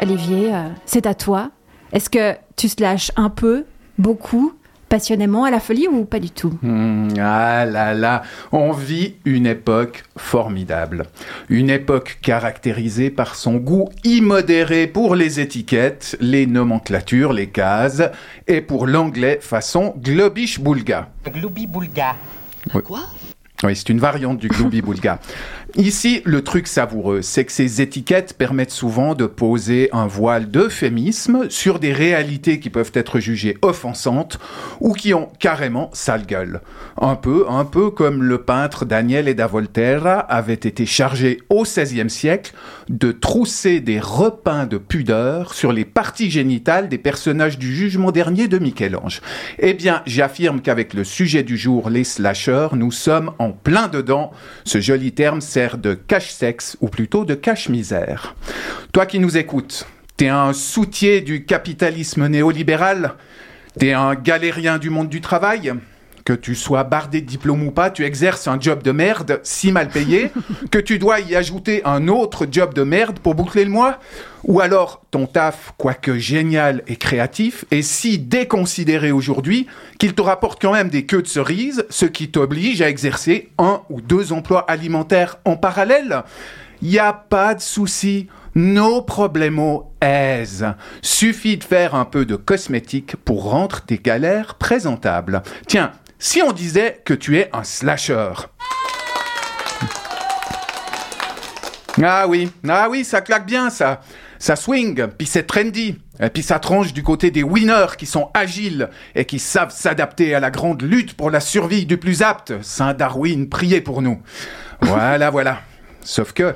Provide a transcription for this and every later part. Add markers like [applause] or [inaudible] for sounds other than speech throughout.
Olivier, euh, c'est à toi. Est-ce que tu te lâches un peu, beaucoup, passionnément à la folie ou pas du tout? Hmm, Ah là là, on vit une époque formidable. Une époque caractérisée par son goût immodéré pour les étiquettes, les nomenclatures, les cases, et pour l'anglais façon globish-boulga. Gloubi-boulga. Quoi? Oui, c'est une variante du gloubi-boulga. Ici, le truc savoureux, c'est que ces étiquettes permettent souvent de poser un voile d'euphémisme sur des réalités qui peuvent être jugées offensantes ou qui ont carrément sale gueule. Un peu, un peu comme le peintre Daniel da Volterra avait été chargé au XVIe siècle de trousser des repeints de pudeur sur les parties génitales des personnages du jugement dernier de Michel-Ange. Eh bien, j'affirme qu'avec le sujet du jour, les slashers, nous sommes en plein dedans. Ce joli terme sert de cache-sexe ou plutôt de cache-misère. Toi qui nous écoutes, t'es un soutier du capitalisme néolibéral? T'es un galérien du monde du travail? Que tu sois bardé de diplôme ou pas, tu exerces un job de merde, si mal payé, [laughs] que tu dois y ajouter un autre job de merde pour boucler le mois Ou alors ton taf, quoique génial et créatif, est si déconsidéré aujourd'hui qu'il te rapporte quand même des queues de cerises, ce qui t'oblige à exercer un ou deux emplois alimentaires en parallèle Y a pas de souci. No problemo aise. Suffit de faire un peu de cosmétique pour rendre tes galères présentables. Tiens, si on disait que tu es un slasher. Ah oui, ah oui, ça claque bien ça. Ça swing, puis c'est trendy. Et puis ça tranche du côté des winners qui sont agiles et qui savent s'adapter à la grande lutte pour la survie du plus apte. Saint Darwin, priez pour nous. Voilà, [laughs] voilà. Sauf que,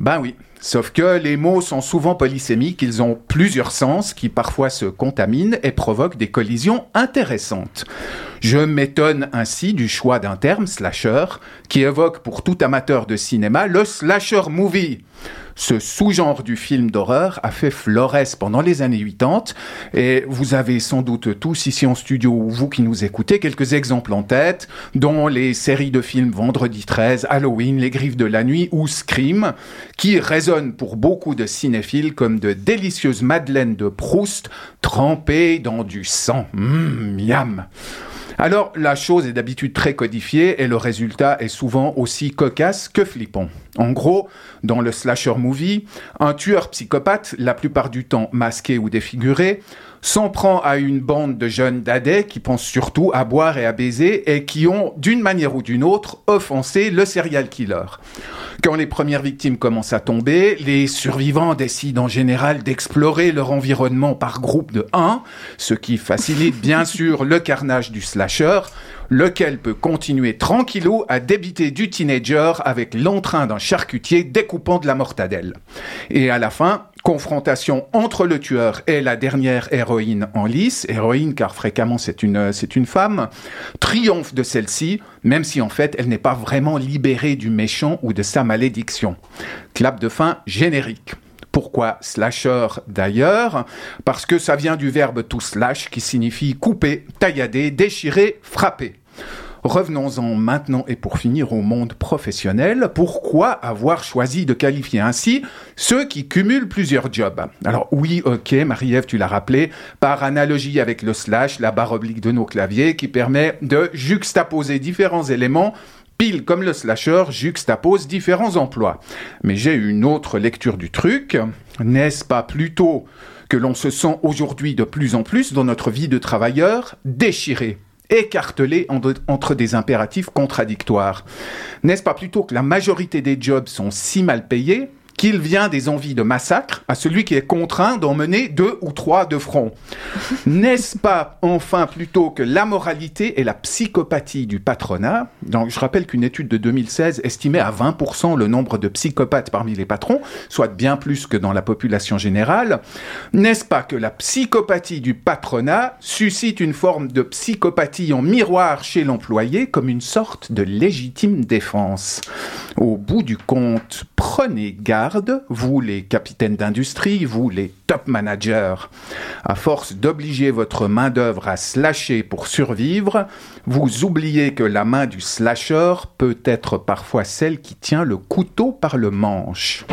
ben oui, sauf que les mots sont souvent polysémiques, ils ont plusieurs sens qui parfois se contaminent et provoquent des collisions intéressantes. Je m'étonne ainsi du choix d'un terme slasher qui évoque pour tout amateur de cinéma le slasher movie. Ce sous-genre du film d'horreur a fait florès pendant les années 80 et vous avez sans doute tous ici en studio ou vous qui nous écoutez quelques exemples en tête dont les séries de films Vendredi 13, Halloween, Les Griffes de la Nuit ou Scream qui résonnent pour beaucoup de cinéphiles comme de délicieuses madeleines de Proust trempées dans du sang. Mmh, miam alors, la chose est d'habitude très codifiée et le résultat est souvent aussi cocasse que flippant. En gros, dans le slasher movie, un tueur psychopathe, la plupart du temps masqué ou défiguré, s'en prend à une bande de jeunes dadais qui pensent surtout à boire et à baiser et qui ont, d'une manière ou d'une autre, offensé le serial killer. Quand les premières victimes commencent à tomber, les survivants décident en général d'explorer leur environnement par groupe de 1, ce qui facilite bien [laughs] sûr le carnage du slasher, lequel peut continuer tranquillou à débiter du teenager avec l'entrain d'un charcutier découpant de la mortadelle. Et à la fin, confrontation entre le tueur et la dernière héroïne en lice, héroïne car fréquemment c'est une, c'est une femme, triomphe de celle-ci, même si en fait elle n'est pas vraiment libérée du méchant ou de sa malédiction. Clap de fin générique. Pourquoi slasher d'ailleurs? Parce que ça vient du verbe to slash qui signifie couper, taillader, déchirer, frapper. Revenons-en maintenant et pour finir au monde professionnel. Pourquoi avoir choisi de qualifier ainsi ceux qui cumulent plusieurs jobs? Alors oui, ok, Marie-Ève, tu l'as rappelé, par analogie avec le slash, la barre oblique de nos claviers, qui permet de juxtaposer différents éléments pile comme le slasher juxtapose différents emplois. Mais j'ai une autre lecture du truc. N'est-ce pas plutôt que l'on se sent aujourd'hui de plus en plus dans notre vie de travailleur déchiré? Écartelé entre des impératifs contradictoires. N'est-ce pas plutôt que la majorité des jobs sont si mal payés qu'il vient des envies de massacre à celui qui est contraint d'en mener deux ou trois de front. [laughs] N'est-ce pas enfin plutôt que la moralité et la psychopathie du patronat? Donc, Je rappelle qu'une étude de 2016 estimait à 20% le nombre de psychopathes parmi les patrons, soit bien plus que dans la population générale. N'est-ce pas que la psychopathie du patronat suscite une forme de psychopathie en miroir chez l'employé comme une sorte de légitime défense? Au bout du compte, prenez vous les capitaines d'industrie, vous les top managers. À force d'obliger votre main-d'œuvre à slasher pour survivre, vous oubliez que la main du slasher peut être parfois celle qui tient le couteau par le manche.